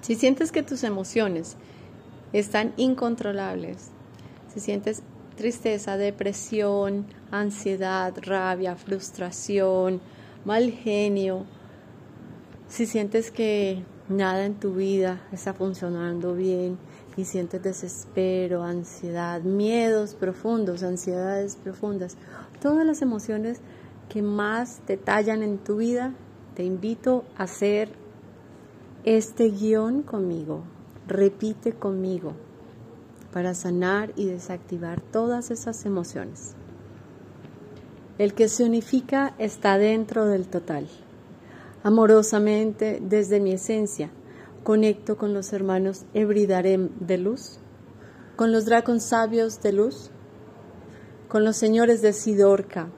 Si sientes que tus emociones están incontrolables, si sientes tristeza, depresión, ansiedad, rabia, frustración, mal genio, si sientes que nada en tu vida está funcionando bien y sientes desespero, ansiedad, miedos profundos, ansiedades profundas, todas las emociones que más te tallan en tu vida, te invito a hacer este guion conmigo. Repite conmigo para sanar y desactivar todas esas emociones. El que se unifica está dentro del total. Amorosamente, desde mi esencia, conecto con los hermanos Ebridarem de luz, con los dragons sabios de luz, con los señores de Sidorca.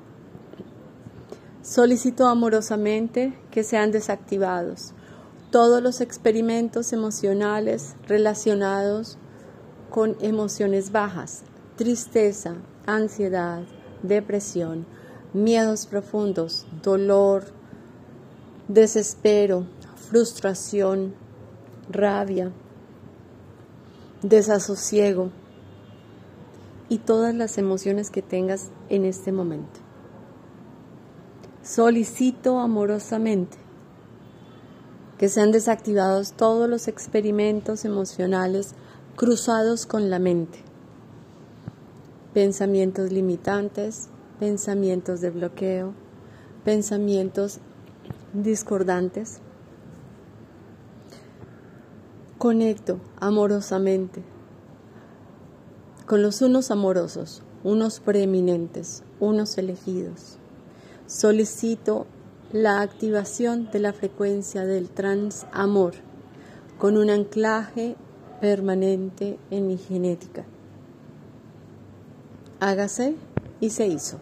Solicito amorosamente que sean desactivados todos los experimentos emocionales relacionados con emociones bajas, tristeza, ansiedad, depresión, miedos profundos, dolor, desespero, frustración, rabia, desasosiego y todas las emociones que tengas en este momento. Solicito amorosamente que sean desactivados todos los experimentos emocionales cruzados con la mente, pensamientos limitantes, pensamientos de bloqueo, pensamientos discordantes. Conecto amorosamente con los unos amorosos, unos preeminentes, unos elegidos. Solicito la activación de la frecuencia del transamor con un anclaje permanente en mi genética. Hágase y se hizo.